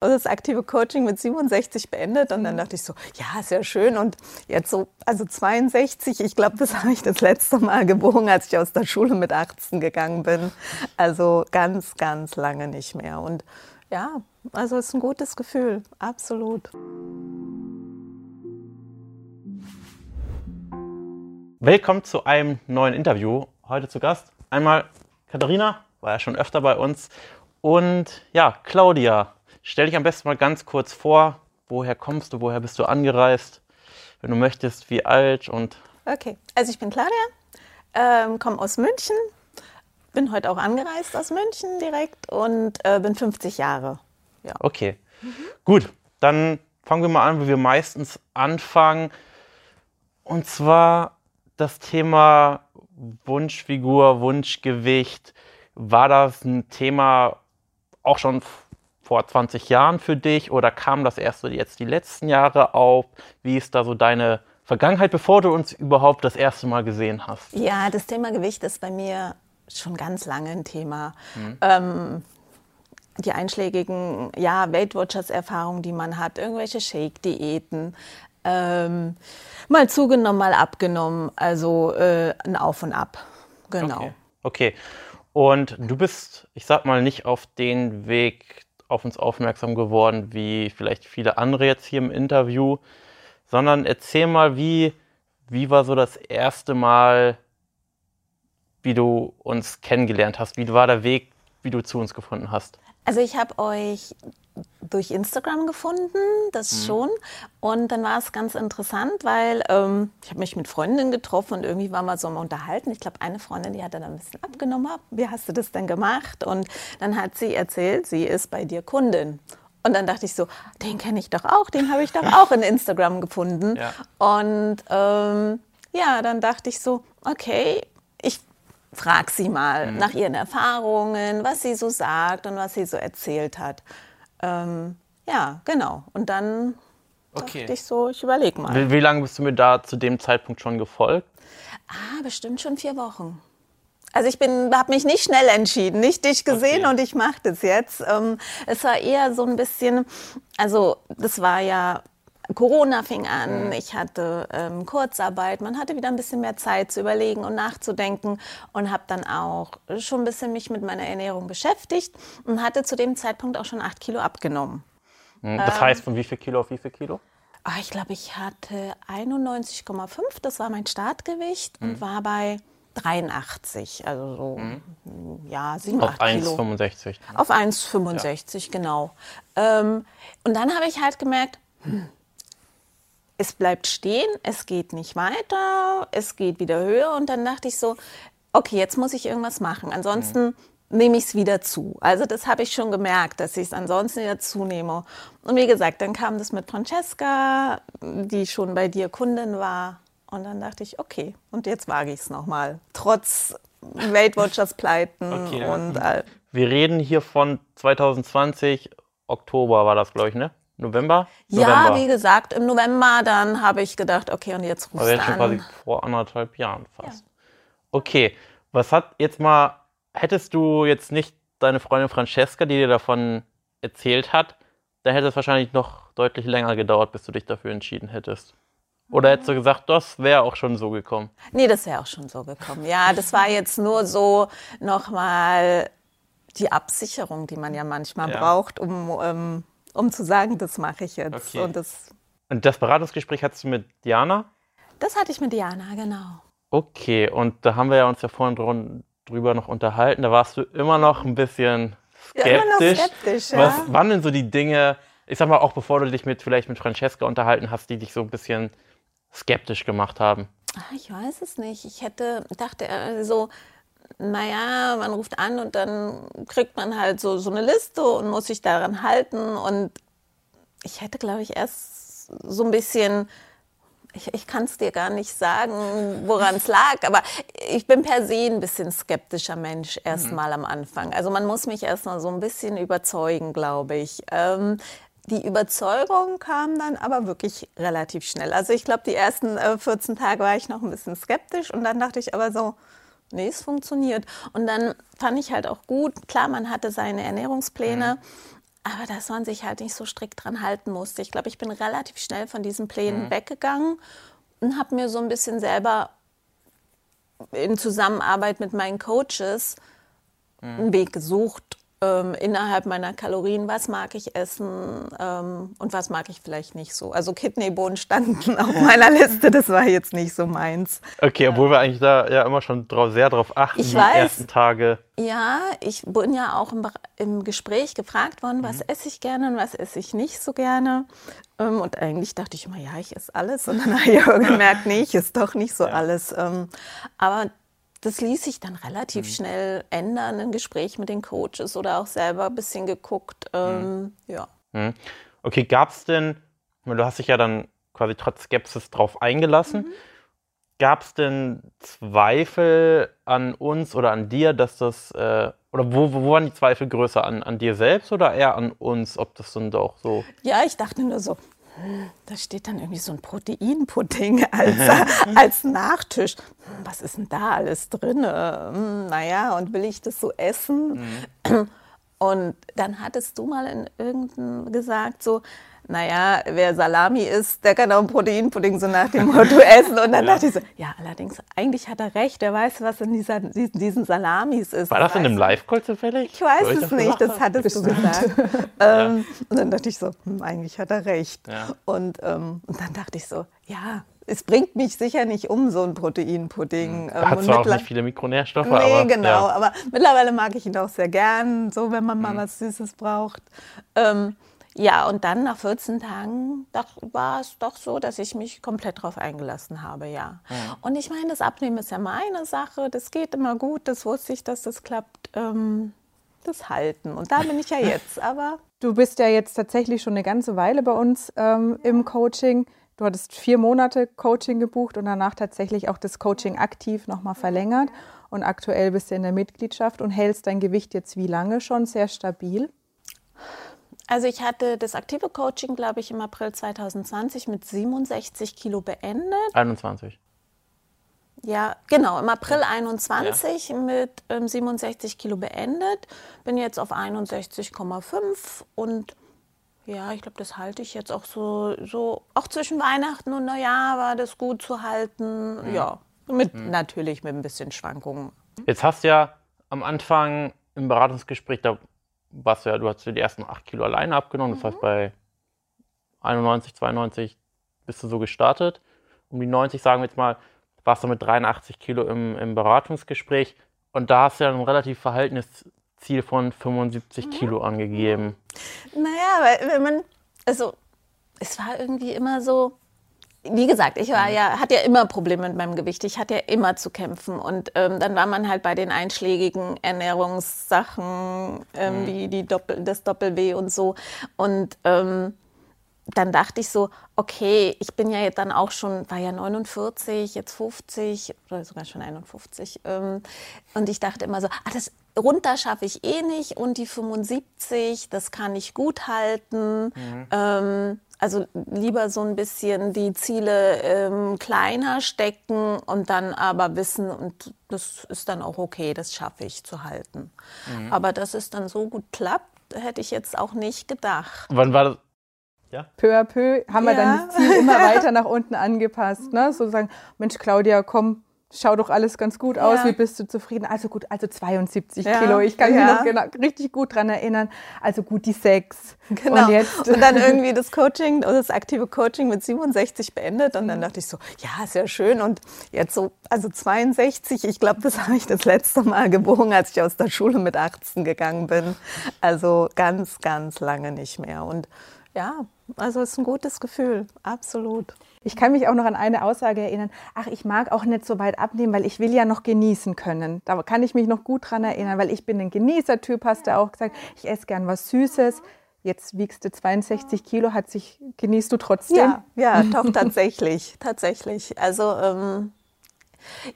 das aktive Coaching mit 67 beendet und dann dachte ich so, ja, ist ja schön und jetzt so, also 62, ich glaube, das habe ich das letzte Mal gewogen, als ich aus der Schule mit 18 gegangen bin. Also ganz, ganz lange nicht mehr und ja, also es ist ein gutes Gefühl, absolut. Willkommen zu einem neuen Interview. Heute zu Gast einmal Katharina, war ja schon öfter bei uns und ja, Claudia. Stell dich am besten mal ganz kurz vor. Woher kommst du? Woher bist du angereist? Wenn du möchtest, wie alt und. Okay, also ich bin Claudia, ähm, komme aus München, bin heute auch angereist aus München direkt und äh, bin 50 Jahre. Ja. Okay, mhm. gut. Dann fangen wir mal an, wie wir meistens anfangen. Und zwar das Thema Wunschfigur, Wunschgewicht. War das ein Thema auch schon vor 20 Jahren für dich oder kam das erst jetzt die letzten Jahre auf? Wie ist da so deine Vergangenheit, bevor du uns überhaupt das erste Mal gesehen hast? Ja, das Thema Gewicht ist bei mir schon ganz lange ein Thema. Mhm. Ähm, die einschlägigen ja, Weight Erfahrungen, die man hat, irgendwelche Shake-Diäten, ähm, mal zugenommen, mal abgenommen, also äh, ein Auf und Ab. Genau. Okay. okay. Und du bist, ich sag mal, nicht auf den Weg auf uns aufmerksam geworden, wie vielleicht viele andere jetzt hier im Interview, sondern erzähl mal, wie, wie war so das erste Mal, wie du uns kennengelernt hast? Wie war der Weg, wie du zu uns gefunden hast? Also ich habe euch durch Instagram gefunden, das mhm. schon. Und dann war es ganz interessant, weil ähm, ich habe mich mit Freundinnen getroffen und irgendwie war mal so mal unterhalten. Ich glaube, eine Freundin, die hat dann ein bisschen abgenommen. Wie hast du das denn gemacht? Und dann hat sie erzählt, sie ist bei dir Kundin. Und dann dachte ich so, den kenne ich doch auch, den habe ich doch auch in Instagram gefunden. Ja. Und ähm, ja, dann dachte ich so, okay, ich frage sie mal mhm. nach ihren Erfahrungen, was sie so sagt und was sie so erzählt hat. Ähm, ja, genau. Und dann okay. dachte ich so, ich überlege mal. Wie, wie lange bist du mir da zu dem Zeitpunkt schon gefolgt? Ah, bestimmt schon vier Wochen. Also ich habe mich nicht schnell entschieden, nicht dich gesehen okay. und ich mache das jetzt. Ähm, es war eher so ein bisschen, also das war ja Corona fing an, mhm. ich hatte ähm, Kurzarbeit, man hatte wieder ein bisschen mehr Zeit zu überlegen und nachzudenken und habe dann auch schon ein bisschen mich mit meiner Ernährung beschäftigt und hatte zu dem Zeitpunkt auch schon acht Kilo abgenommen. Mhm. Das ähm, heißt, von wie viel Kilo auf wie viel Kilo? Oh, ich glaube, ich hatte 91,5, das war mein Startgewicht mhm. und war bei 83, also so, mhm. ja, 7, Auf 1,65. Auf 1,65, ja. genau. Ähm, und dann habe ich halt gemerkt, hm, es bleibt stehen, es geht nicht weiter, es geht wieder höher und dann dachte ich so, okay, jetzt muss ich irgendwas machen. Ansonsten mhm. nehme ich es wieder zu. Also das habe ich schon gemerkt, dass ich es ansonsten wieder zunehme. Und wie gesagt, dann kam das mit Francesca, die schon bei dir Kundin war. Und dann dachte ich, okay, und jetzt wage ich es nochmal. Trotz Weight Watchers Pleiten okay, und all. Wir reden hier von 2020, Oktober war das, glaube ich, ne? November? Ja, November. wie gesagt, im November, dann habe ich gedacht, okay, und jetzt rufst du an. schon quasi vor anderthalb Jahren fast. Ja. Okay, was hat jetzt mal, hättest du jetzt nicht deine Freundin Francesca, die dir davon erzählt hat, da hätte es wahrscheinlich noch deutlich länger gedauert, bis du dich dafür entschieden hättest. Oder hättest du gesagt, das wäre auch schon so gekommen? Nee, das wäre auch schon so gekommen. Ja, das war jetzt nur so nochmal die Absicherung, die man ja manchmal ja. braucht, um ähm, um zu sagen, das mache ich jetzt. Okay. Und, das, und das Beratungsgespräch hattest du mit Diana? Das hatte ich mit Diana, genau. Okay, und da haben wir ja uns ja vorhin drüber noch unterhalten. Da warst du immer noch ein bisschen skeptisch. Ja, immer noch skeptisch ja. Was waren denn so die Dinge, ich sag mal auch bevor du dich mit vielleicht mit Francesca unterhalten hast, die dich so ein bisschen skeptisch gemacht haben? Ach, ich weiß es nicht. Ich hätte, dachte äh, so, naja, man ruft an und dann kriegt man halt so, so eine Liste und muss sich daran halten. Und ich hätte, glaube ich, erst so ein bisschen, ich, ich kann es dir gar nicht sagen, woran es lag, aber ich bin per se ein bisschen skeptischer Mensch erstmal mhm. am Anfang. Also man muss mich erstmal so ein bisschen überzeugen, glaube ich. Ähm, die Überzeugung kam dann aber wirklich relativ schnell. Also ich glaube, die ersten äh, 14 Tage war ich noch ein bisschen skeptisch und dann dachte ich aber so, nee, es funktioniert. Und dann fand ich halt auch gut, klar, man hatte seine Ernährungspläne, mhm. aber dass man sich halt nicht so strikt dran halten musste. Ich glaube, ich bin relativ schnell von diesen Plänen mhm. weggegangen und habe mir so ein bisschen selber in Zusammenarbeit mit meinen Coaches mhm. einen Weg gesucht, ähm, innerhalb meiner Kalorien, was mag ich essen ähm, und was mag ich vielleicht nicht so. Also Kidneybohnen standen auf meiner Liste, das war jetzt nicht so meins. Okay, obwohl wir eigentlich da ja immer schon drauf, sehr drauf achten, ich die weiß, ersten Tage. Ja, ich bin ja auch im, im Gespräch gefragt worden, was mhm. esse ich gerne und was esse ich nicht so gerne. Ähm, und eigentlich dachte ich immer, ja, ich esse alles. Und dann habe ich gemerkt, nee, ich esse doch nicht so ja. alles. Ähm, aber das ließ sich dann relativ mhm. schnell ändern, ein Gespräch mit den Coaches oder auch selber ein bisschen geguckt. Ähm, mhm. Ja. Mhm. Okay, gab es denn, du hast dich ja dann quasi trotz Skepsis drauf eingelassen, mhm. gab es denn Zweifel an uns oder an dir, dass das, äh, oder wo, wo waren die Zweifel größer, an, an dir selbst oder eher an uns, ob das dann doch so... Ja, ich dachte nur so, da steht dann irgendwie so ein Proteinpudding als, als Nachtisch. Was ist denn da alles drin? Hm, naja, und will ich das so essen? Mhm. Und dann hattest du mal in irgendeinem gesagt, so, naja, wer Salami isst, der kann auch einen Proteinpudding so nach dem Motto essen. Und dann ja. dachte ich so, ja, allerdings, eigentlich hat er recht. Wer weiß, was in dieser, diesen Salamis ist. War das in einem Live-Call zufällig? Ich weiß es nicht, das hattest Bestimmt. du gesagt. ähm, und dann dachte ich so, hm, eigentlich hat er recht. Ja. Und, ähm, und dann dachte ich so, ja, es bringt mich sicher nicht um, so ein Proteinpudding. Hm. Hat zwar auch nicht viele Mikronährstoffe, nee, aber... genau, ja. aber mittlerweile mag ich ihn auch sehr gern, so wenn man mal mhm. was Süßes braucht. Ähm, ja, und dann nach 14 Tagen war es doch so, dass ich mich komplett darauf eingelassen habe, ja. ja. Und ich meine, das Abnehmen ist ja meine Sache, das geht immer gut, das wusste ich, dass das klappt. Ähm, das Halten. Und da bin ich ja jetzt, aber. Du bist ja jetzt tatsächlich schon eine ganze Weile bei uns ähm, im Coaching. Du hattest vier Monate Coaching gebucht und danach tatsächlich auch das Coaching aktiv nochmal verlängert. Und aktuell bist du in der Mitgliedschaft und hältst dein Gewicht jetzt wie lange schon sehr stabil? Also ich hatte das aktive Coaching, glaube ich, im April 2020 mit 67 Kilo beendet. 21. Ja, genau, im April 21 ja. mit ähm, 67 Kilo beendet. Bin jetzt auf 61,5 und ja, ich glaube, das halte ich jetzt auch so, so, auch zwischen Weihnachten und Neujahr war das gut zu halten. Mhm. Ja, mit, mhm. natürlich mit ein bisschen Schwankungen. Jetzt hast du ja am Anfang im Beratungsgespräch, da warst du ja, du hast die ersten 8 Kilo alleine abgenommen. Das mhm. heißt, bei 91, 92 bist du so gestartet. Um die 90, sagen wir jetzt mal, warst du mit 83 Kilo im, im Beratungsgespräch. Und da hast du ja ein relativ Verhältnisziel von 75 mhm. Kilo angegeben. Naja, weil wenn man, also es war irgendwie immer so, wie gesagt, ich war mhm. ja, hatte ja immer Probleme mit meinem Gewicht. Ich hatte ja immer zu kämpfen. Und ähm, dann war man halt bei den einschlägigen Ernährungssachen, ähm, mhm. wie die Doppel, das Doppel-W und so. Und ähm, dann dachte ich so, okay, ich bin ja jetzt dann auch schon, war ja 49, jetzt 50 oder sogar schon 51. Ähm, und ich dachte immer so, ah, das runter schaffe ich eh nicht und die 75, das kann ich gut halten. Mhm. Ähm, also lieber so ein bisschen die Ziele ähm, kleiner stecken und dann aber wissen, und das ist dann auch okay, das schaffe ich zu halten. Mhm. Aber dass es dann so gut klappt, hätte ich jetzt auch nicht gedacht. Wann war das? Ja? Peu à peu haben ja. wir dann das Ziel immer weiter nach unten angepasst. Ne? So sagen, Mensch, Claudia, komm, schau doch alles ganz gut aus, ja. wie bist du zufrieden? Also gut, also 72 ja. Kilo, ich kann ja. mich noch genau, richtig gut dran erinnern. Also gut, die sechs. Genau. Und, jetzt und dann irgendwie das Coaching, das aktive Coaching mit 67 beendet und dann dachte ich so, ja, ist ja schön und jetzt so, also 62, ich glaube, das habe ich das letzte Mal gewogen, als ich aus der Schule mit 18 gegangen bin. Also ganz, ganz lange nicht mehr und ja, also es ist ein gutes Gefühl, absolut. Ich kann mich auch noch an eine Aussage erinnern. Ach, ich mag auch nicht so weit abnehmen, weil ich will ja noch genießen können. Da kann ich mich noch gut dran erinnern, weil ich bin ein Genießertyp, hast du auch gesagt. Ich esse gern was Süßes. Jetzt wiegst du 62 Kilo, hat sich, genießt du trotzdem? Ja, ja doch, tatsächlich, tatsächlich. Also, ähm,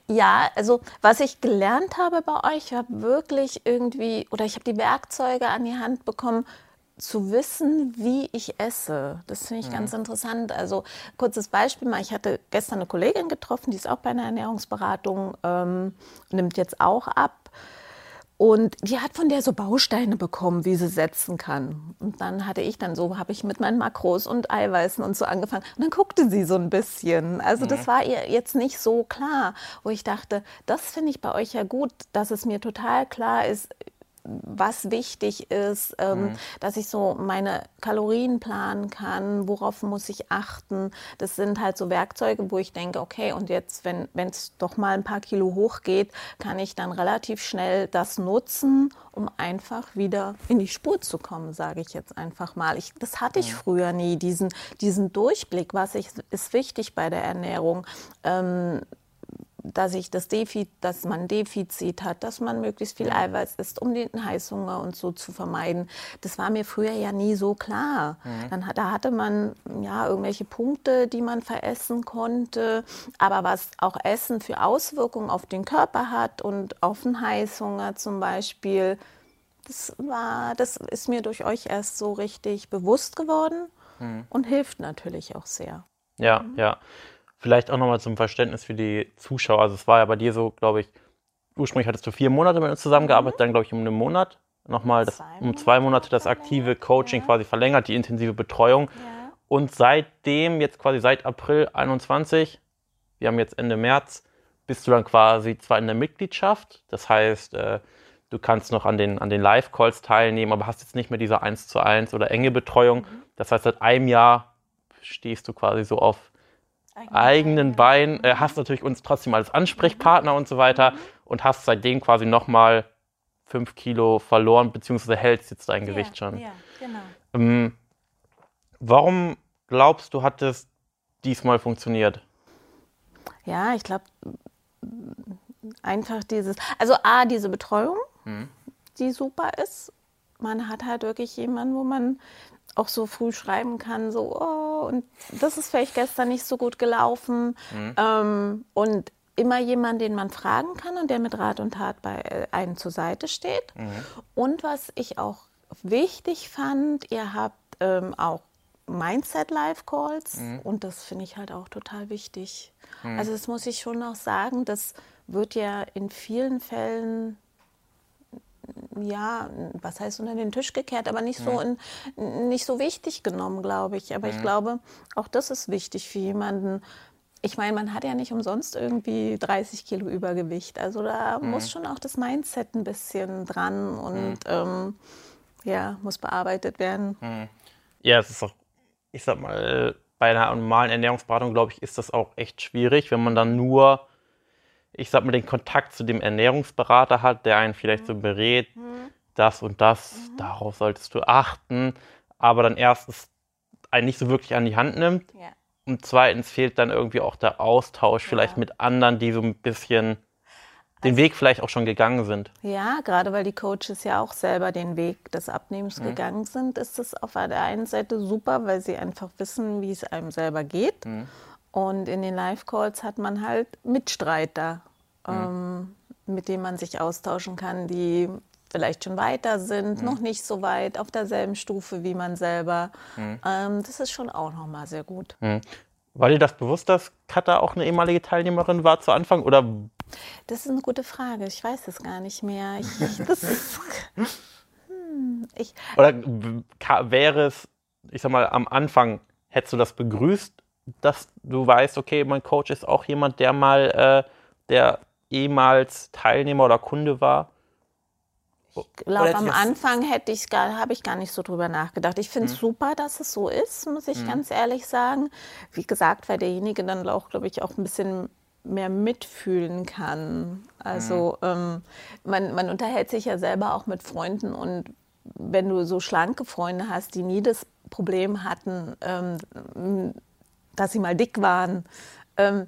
ja, also was ich gelernt habe bei euch, ich habe wirklich irgendwie, oder ich habe die Werkzeuge an die Hand bekommen, zu wissen, wie ich esse. Das finde ich mhm. ganz interessant. Also kurzes Beispiel mal, ich hatte gestern eine Kollegin getroffen, die ist auch bei einer Ernährungsberatung, ähm, nimmt jetzt auch ab. Und die hat von der so Bausteine bekommen, wie sie setzen kann. Und dann hatte ich dann so, habe ich mit meinen Makros und Eiweißen und so angefangen. Und dann guckte sie so ein bisschen. Also das war ihr jetzt nicht so klar, wo ich dachte, das finde ich bei euch ja gut, dass es mir total klar ist, was wichtig ist, ähm, mhm. dass ich so meine Kalorien planen kann, worauf muss ich achten. Das sind halt so Werkzeuge, wo ich denke, okay, und jetzt, wenn es doch mal ein paar Kilo hochgeht, kann ich dann relativ schnell das nutzen, um einfach wieder in die Spur zu kommen, sage ich jetzt einfach mal. Ich, das hatte ich mhm. früher nie, diesen, diesen Durchblick, was ich, ist wichtig bei der Ernährung. Ähm, dass ich das Defizit, dass man Defizit hat, dass man möglichst viel Eiweiß isst, um den Heißhunger und so zu vermeiden. Das war mir früher ja nie so klar. Mhm. Dann, da hatte man ja irgendwelche Punkte, die man veressen konnte, aber was auch Essen für Auswirkungen auf den Körper hat und auf den Heißhunger zum Beispiel, das war, das ist mir durch euch erst so richtig bewusst geworden mhm. und hilft natürlich auch sehr. Ja, mhm. ja. Vielleicht auch nochmal zum Verständnis für die Zuschauer. Also es war ja bei dir so, glaube ich, ursprünglich hattest du vier Monate mit uns zusammengearbeitet, mhm. dann glaube ich um einen Monat nochmal das, um zwei Monate das aktive Coaching ja. quasi verlängert, die intensive Betreuung. Ja. Und seitdem, jetzt quasi seit April 21, wir haben jetzt Ende März, bist du dann quasi zwar in der Mitgliedschaft, das heißt, äh, du kannst noch an den, an den Live-Calls teilnehmen, aber hast jetzt nicht mehr diese 1 zu 1 oder enge Betreuung. Mhm. Das heißt, seit einem Jahr stehst du quasi so auf eigenen Bein, äh, hast natürlich uns trotzdem als Ansprechpartner und so weiter und hast seitdem quasi nochmal fünf Kilo verloren, beziehungsweise hältst jetzt dein ja, Gewicht schon. Ja, genau. Ähm, warum glaubst du, hat es diesmal funktioniert? Ja, ich glaube, einfach dieses, also A, diese Betreuung, mhm. die super ist. Man hat halt wirklich jemanden, wo man auch so früh schreiben kann, so, oh, und das ist vielleicht gestern nicht so gut gelaufen. Mhm. Ähm, und immer jemand, den man fragen kann und der mit Rat und Tat bei äh, einem zur Seite steht. Mhm. Und was ich auch wichtig fand, ihr habt ähm, auch Mindset Live Calls mhm. und das finde ich halt auch total wichtig. Mhm. Also das muss ich schon noch sagen, das wird ja in vielen Fällen ja, was heißt unter den Tisch gekehrt, aber nicht so, in, nicht so wichtig genommen, glaube ich. Aber mhm. ich glaube, auch das ist wichtig für jemanden. Ich meine, man hat ja nicht umsonst irgendwie 30 Kilo Übergewicht. Also da mhm. muss schon auch das Mindset ein bisschen dran und mhm. ähm, ja, muss bearbeitet werden. Mhm. Ja, es ist auch, ich sag mal, bei einer normalen Ernährungsberatung, glaube ich, ist das auch echt schwierig, wenn man dann nur ich sag mal, den Kontakt zu dem Ernährungsberater hat, der einen vielleicht so berät, mhm. das und das, mhm. darauf solltest du achten, aber dann erstens einen nicht so wirklich an die Hand nimmt ja. und zweitens fehlt dann irgendwie auch der Austausch ja. vielleicht mit anderen, die so ein bisschen den also, Weg vielleicht auch schon gegangen sind. Ja, gerade weil die Coaches ja auch selber den Weg des Abnehmens mhm. gegangen sind, ist es auf der einen Seite super, weil sie einfach wissen, wie es einem selber geht. Mhm. Und in den Live-Calls hat man halt Mitstreiter, mhm. ähm, mit denen man sich austauschen kann, die vielleicht schon weiter sind, mhm. noch nicht so weit, auf derselben Stufe wie man selber. Mhm. Ähm, das ist schon auch nochmal sehr gut. Mhm. War dir das bewusst, dass Katha auch eine ehemalige Teilnehmerin war zu Anfang? Oder? Das ist eine gute Frage. Ich weiß es gar nicht mehr. Ich, das, hm, ich, oder wäre es, ich sag mal, am Anfang, hättest du das begrüßt, dass du weißt, okay, mein Coach ist auch jemand, der mal, äh, der ehemals Teilnehmer oder Kunde war? Ich glaube, am Anfang hätte ich gar, habe ich gar nicht so drüber nachgedacht. Ich finde es mhm. super, dass es so ist, muss ich mhm. ganz ehrlich sagen. Wie gesagt, weil derjenige dann auch, glaube ich, auch ein bisschen mehr mitfühlen kann. Also mhm. ähm, man, man unterhält sich ja selber auch mit Freunden und wenn du so schlanke Freunde hast, die nie das Problem hatten, ähm, dass sie mal dick waren. Ähm,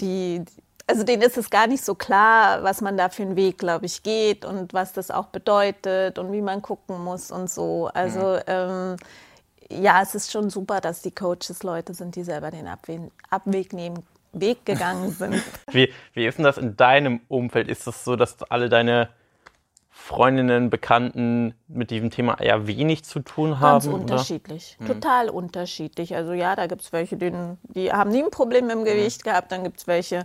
die, also denen ist es gar nicht so klar, was man da für einen Weg, glaube ich, geht und was das auch bedeutet und wie man gucken muss und so. Also mhm. ähm, ja, es ist schon super, dass die Coaches Leute sind, die selber den Abwe Abweg nehmen, Weg gegangen sind. wie, wie ist denn das in deinem Umfeld? Ist das so, dass alle deine Freundinnen, Bekannten mit diesem Thema eher wenig zu tun haben? Ganz unterschiedlich, oder? Hm. total unterschiedlich. Also ja, da gibt es welche, denen, die haben nie ein Problem mit dem Gewicht gehabt, dann gibt es welche,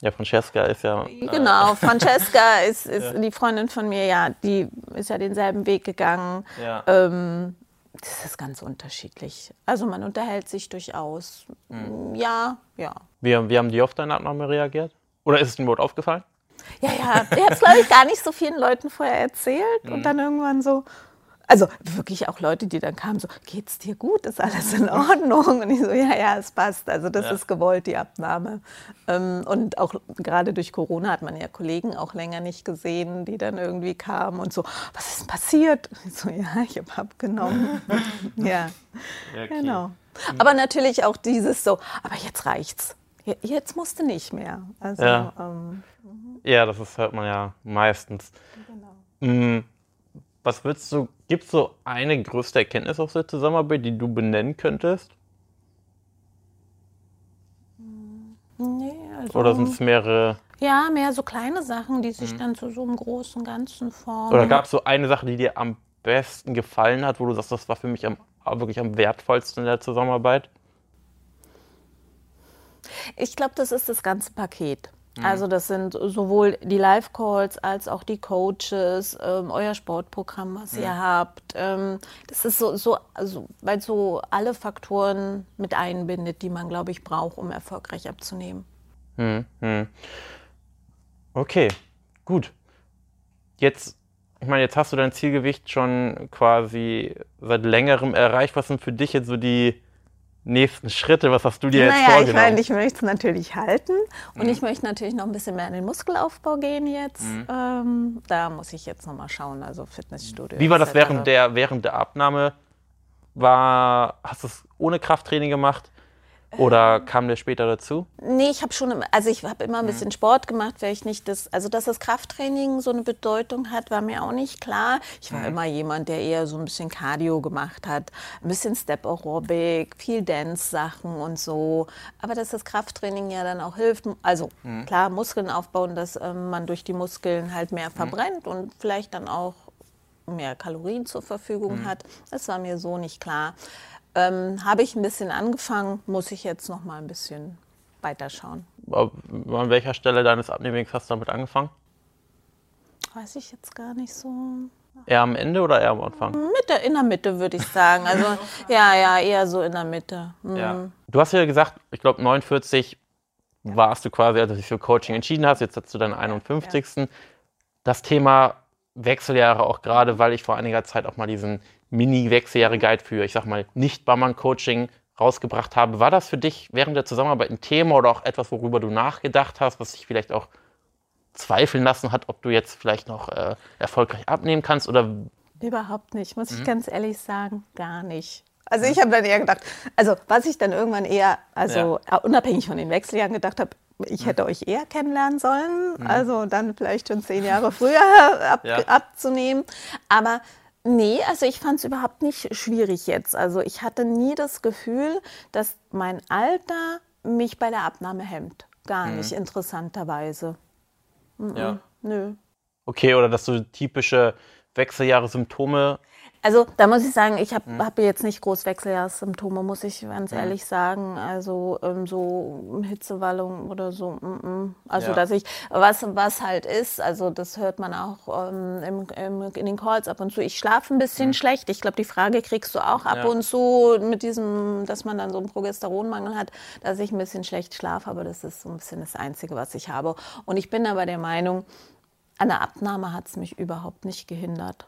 Ja, Francesca ist ja. Genau, Francesca ist, ist ja. die Freundin von mir, ja, die ist ja denselben Weg gegangen. Ja. Ähm, das ist ganz unterschiedlich. Also man unterhält sich durchaus. Mhm. Ja, ja. Wie, wie haben die auf deine Abnahme reagiert? Oder ist es dir überhaupt aufgefallen? Ja, ja. Ich habe es, glaube ich, gar nicht so vielen Leuten vorher erzählt. Mhm. Und dann irgendwann so, also wirklich auch Leute, die dann kamen, so, geht's dir gut? Ist alles in Ordnung? Und ich so, ja, ja, es passt. Also das ja. ist gewollt, die Abnahme. Ähm, und auch gerade durch Corona hat man ja Kollegen auch länger nicht gesehen, die dann irgendwie kamen und so, was ist denn passiert? Und ich so, ja, ich habe abgenommen. ja, okay. genau. Aber natürlich auch dieses so, aber jetzt reicht's. Jetzt musste nicht mehr. Also, ja. Ähm, ja, das ist, hört man ja meistens. Genau. Mm, was würdest du, gibt es so eine größte Erkenntnis aus der Zusammenarbeit, die du benennen könntest? Nee, also. Oder sind es mehrere? Ja, mehr so kleine Sachen, die sich mhm. dann zu so einem großen Ganzen formen. Oder gab es so eine Sache, die dir am besten gefallen hat, wo du sagst, das war für mich am, wirklich am wertvollsten in der Zusammenarbeit? Ich glaube, das ist das ganze Paket. Mhm. Also das sind sowohl die Live-Calls als auch die Coaches, ähm, euer Sportprogramm, was ja. ihr habt. Ähm, das ist so, so also, weil so alle Faktoren mit einbindet, die man, glaube ich, braucht, um erfolgreich abzunehmen. Mhm. Okay, gut. Jetzt, ich meine, jetzt hast du dein Zielgewicht schon quasi seit längerem erreicht. Was sind für dich jetzt so die nächsten Schritte? Was hast du dir naja, jetzt vorgenommen? Ich meine, ich möchte es natürlich halten und mhm. ich möchte natürlich noch ein bisschen mehr in den Muskelaufbau gehen jetzt. Mhm. Ähm, da muss ich jetzt nochmal schauen, also Fitnessstudio. Wie war das während der, während der Abnahme? War, hast du es ohne Krafttraining gemacht? Oder kam der später dazu? Nee, ich habe schon, also ich habe immer ein mhm. bisschen Sport gemacht, weil ich nicht das, also dass das Krafttraining so eine Bedeutung hat, war mir auch nicht klar. Ich war mhm. immer jemand, der eher so ein bisschen Cardio gemacht hat, ein bisschen Step Aerobic, viel Dance-Sachen und so. Aber dass das Krafttraining ja dann auch hilft, also mhm. klar, Muskeln aufbauen, dass ähm, man durch die Muskeln halt mehr mhm. verbrennt und vielleicht dann auch mehr Kalorien zur Verfügung mhm. hat. Das war mir so nicht klar. Ähm, Habe ich ein bisschen angefangen, muss ich jetzt noch mal ein bisschen weiterschauen. An welcher Stelle deines Abnehmens hast du damit angefangen? Weiß ich jetzt gar nicht so. Eher am Ende oder eher am Anfang? Mitte, in der Mitte würde ich sagen. Also ja, ja, eher so in der Mitte. Mhm. Ja. Du hast ja gesagt, ich glaube 49 ja. warst du quasi, als du dich für Coaching entschieden hast. Jetzt hast du deinen 51. Ja. Das Thema Wechseljahre auch gerade, weil ich vor einiger Zeit auch mal diesen Mini-Wechseljahre-Guide für, ich sag mal, Nicht-Barmann-Coaching rausgebracht habe. War das für dich während der Zusammenarbeit ein Thema oder auch etwas, worüber du nachgedacht hast, was dich vielleicht auch zweifeln lassen hat, ob du jetzt vielleicht noch äh, erfolgreich abnehmen kannst oder Überhaupt nicht, muss ich mhm. ganz ehrlich sagen, gar nicht. Also ich habe dann eher gedacht, also was ich dann irgendwann eher, also ja. unabhängig von den Wechseljahren gedacht habe, ich hätte mhm. euch eher kennenlernen sollen, mhm. also dann vielleicht schon zehn Jahre früher ab, ja. abzunehmen. Aber Nee, also ich fand es überhaupt nicht schwierig jetzt. Also ich hatte nie das Gefühl, dass mein Alter mich bei der Abnahme hemmt. Gar mhm. nicht, interessanterweise. Mhm. Ja. Nö. Okay, oder dass du typische Wechseljahre-Symptome also da muss ich sagen, ich habe mhm. hab jetzt nicht groß Wechseljahrssymptome, muss ich ganz mhm. ehrlich sagen. Also ähm, so Hitzewallung oder so. Mm, mm. Also ja. dass ich, was, was halt ist, also das hört man auch ähm, im, im, in den Calls ab und zu. Ich schlafe ein bisschen mhm. schlecht. Ich glaube, die Frage kriegst du auch ab ja. und zu mit diesem, dass man dann so einen Progesteronmangel hat, dass ich ein bisschen schlecht schlafe. Aber das ist so ein bisschen das Einzige, was ich habe. Und ich bin aber der Meinung, an der Abnahme hat es mich überhaupt nicht gehindert.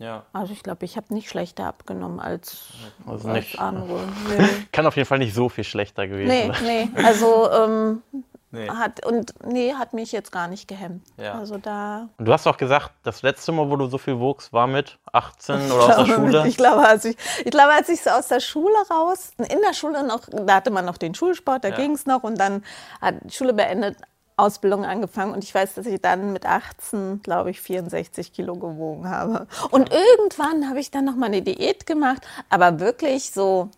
Ja. Also ich glaube, ich habe nicht schlechter abgenommen als, also als nicht. andere. Nee. Kann auf jeden Fall nicht so viel schlechter gewesen nee, sein. Nee, also ähm, nee. hat und nee, hat mich jetzt gar nicht gehemmt. Ja. Also da. Und du hast auch gesagt, das letzte Mal, wo du so viel wuchst, war mit 18 oder aus der Schule? Ich glaube, als ich, ich glaube, als ich so aus der Schule raus, in der Schule noch, da hatte man noch den Schulsport, da ja. ging es noch und dann hat die Schule beendet, Ausbildung angefangen und ich weiß, dass ich dann mit 18, glaube ich, 64 Kilo gewogen habe. Und irgendwann habe ich dann noch mal eine Diät gemacht, aber wirklich so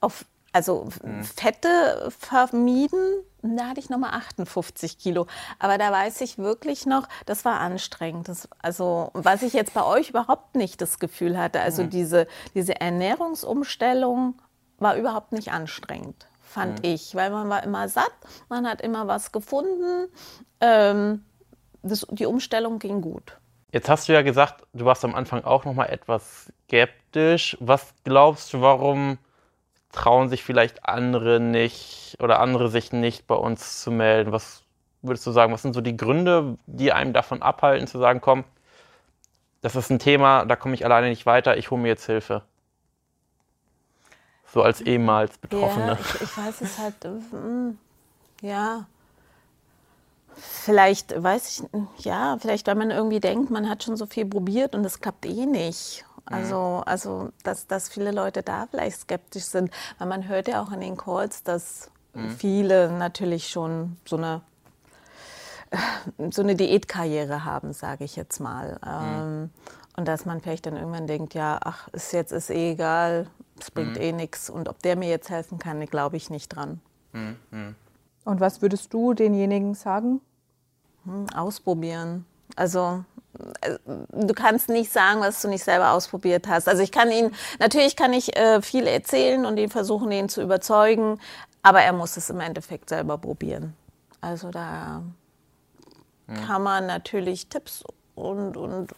auf, also mhm. Fette vermieden. Da hatte ich noch mal 58 Kilo. Aber da weiß ich wirklich noch, das war anstrengend. Das, also, was ich jetzt bei euch überhaupt nicht das Gefühl hatte, also mhm. diese, diese Ernährungsumstellung war überhaupt nicht anstrengend fand ich, weil man war immer satt, man hat immer was gefunden. Ähm, das, die Umstellung ging gut. Jetzt hast du ja gesagt, du warst am Anfang auch noch mal etwas skeptisch. Was glaubst du, warum trauen sich vielleicht andere nicht oder andere sich nicht bei uns zu melden? Was würdest du sagen, was sind so die Gründe, die einem davon abhalten, zu sagen, komm, das ist ein Thema, da komme ich alleine nicht weiter, ich hole mir jetzt Hilfe? So als ehemals Betroffene. Ja, ich, ich weiß es halt, mm, ja. Vielleicht, weiß ich, ja, vielleicht, weil man irgendwie denkt, man hat schon so viel probiert und es klappt eh nicht. Also, also dass, dass viele Leute da vielleicht skeptisch sind, weil man hört ja auch in den Calls, dass mhm. viele natürlich schon so eine so eine Diätkarriere haben, sage ich jetzt mal. Mhm. und dass man vielleicht dann irgendwann denkt, ja, ach, ist jetzt ist eh egal, es bringt mhm. eh nichts. Und ob der mir jetzt helfen kann, glaube ich nicht dran. Mhm. Und was würdest du denjenigen sagen? Hm, ausprobieren. Also äh, du kannst nicht sagen, was du nicht selber ausprobiert hast. Also ich kann ihn, natürlich kann ich äh, viel erzählen und ihn versuchen, ihn zu überzeugen, aber er muss es im Endeffekt selber probieren. Also da hm. kann man natürlich Tipps und, und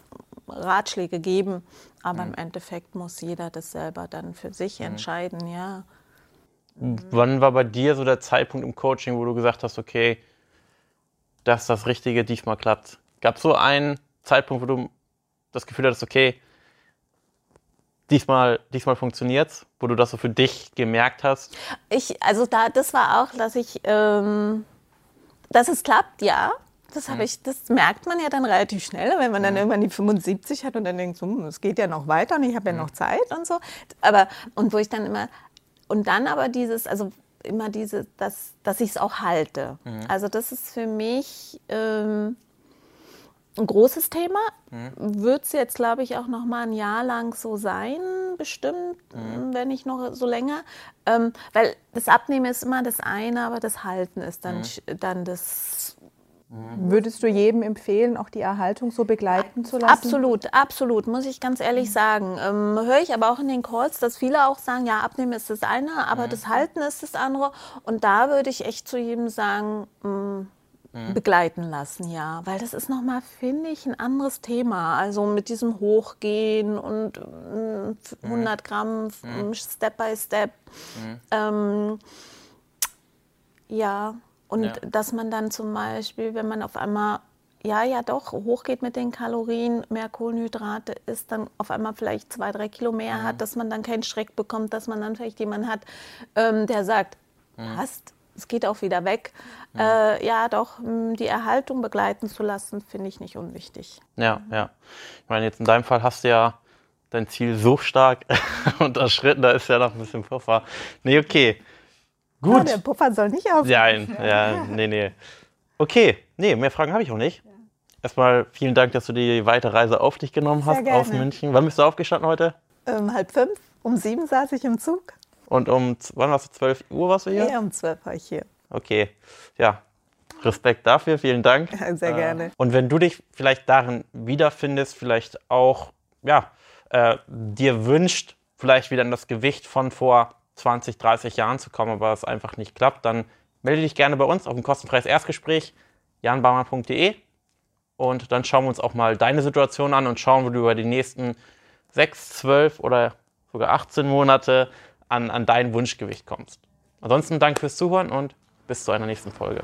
Ratschläge geben, aber hm. im Endeffekt muss jeder das selber dann für sich hm. entscheiden, ja. Wann war bei dir so der Zeitpunkt im Coaching, wo du gesagt hast, okay, dass das Richtige diesmal klappt? Gab es so einen Zeitpunkt, wo du das Gefühl hattest, okay, diesmal, diesmal funktioniert wo du das so für dich gemerkt hast? Ich, also da, das war auch, dass ich, ähm, dass es klappt, ja. Das, mhm. ich, das merkt man ja dann relativ schnell, wenn man dann irgendwann die 75 hat und dann denkt, hm, es geht ja noch weiter und ich habe ja noch Zeit und so. Aber, und wo ich dann immer, und dann aber dieses, also immer diese, dass, dass ich es auch halte. Mhm. Also das ist für mich ähm, ein großes Thema. Mhm. Wird es jetzt, glaube ich, auch noch mal ein Jahr lang so sein, bestimmt, mhm. wenn nicht noch so länger. Ähm, weil das Abnehmen ist immer das eine, aber das Halten ist dann, dann das Würdest du jedem empfehlen, auch die Erhaltung so begleiten zu lassen? Absolut, absolut, muss ich ganz ehrlich sagen. Ähm, höre ich aber auch in den Calls, dass viele auch sagen, ja, abnehmen ist das eine, aber mhm. das Halten ist das andere. Und da würde ich echt zu jedem sagen, mh, mm, mhm. begleiten lassen, ja. Weil das ist nochmal, finde ich, ein anderes Thema. Also mit diesem Hochgehen und mh, 100 Gramm mhm. Step by Step. Mhm. Ähm, ja, und ja. dass man dann zum Beispiel, wenn man auf einmal ja, ja doch, hochgeht mit den Kalorien, mehr Kohlenhydrate isst, dann auf einmal vielleicht zwei, drei Kilo mehr mhm. hat, dass man dann keinen Schreck bekommt, dass man dann vielleicht jemanden hat, ähm, der sagt, mhm. passt, es geht auch wieder weg. Mhm. Äh, ja, doch, die Erhaltung begleiten zu lassen, finde ich nicht unwichtig. Ja, ja. Ich meine, jetzt in deinem Fall hast du ja dein Ziel so stark unterschritten, da ist ja noch ein bisschen Puffer. Nee, okay. Gut. Ja, der Puffer soll nicht auf. Ja, ja, nee, nee. Okay, nee, mehr Fragen habe ich auch nicht. Erstmal vielen Dank, dass du die weite Reise auf dich genommen Sehr hast gerne. aus München. Wann bist du aufgestanden heute? Um halb fünf. Um sieben saß ich im Zug. Und um, wann warst du, 12 Uhr warst du hier? Ja, um zwölf war ich hier. Okay, ja, Respekt dafür, vielen Dank. Sehr gerne. Äh, und wenn du dich vielleicht darin wiederfindest, vielleicht auch, ja, äh, dir wünscht, vielleicht wieder an das Gewicht von vor 20, 30 Jahren zu kommen, aber es einfach nicht klappt, dann melde dich gerne bei uns auf dem kostenfreies Erstgespräch janbaumann.de und dann schauen wir uns auch mal deine Situation an und schauen, wo du über die nächsten 6, 12 oder sogar 18 Monate an, an dein Wunschgewicht kommst. Ansonsten danke fürs Zuhören und bis zu einer nächsten Folge.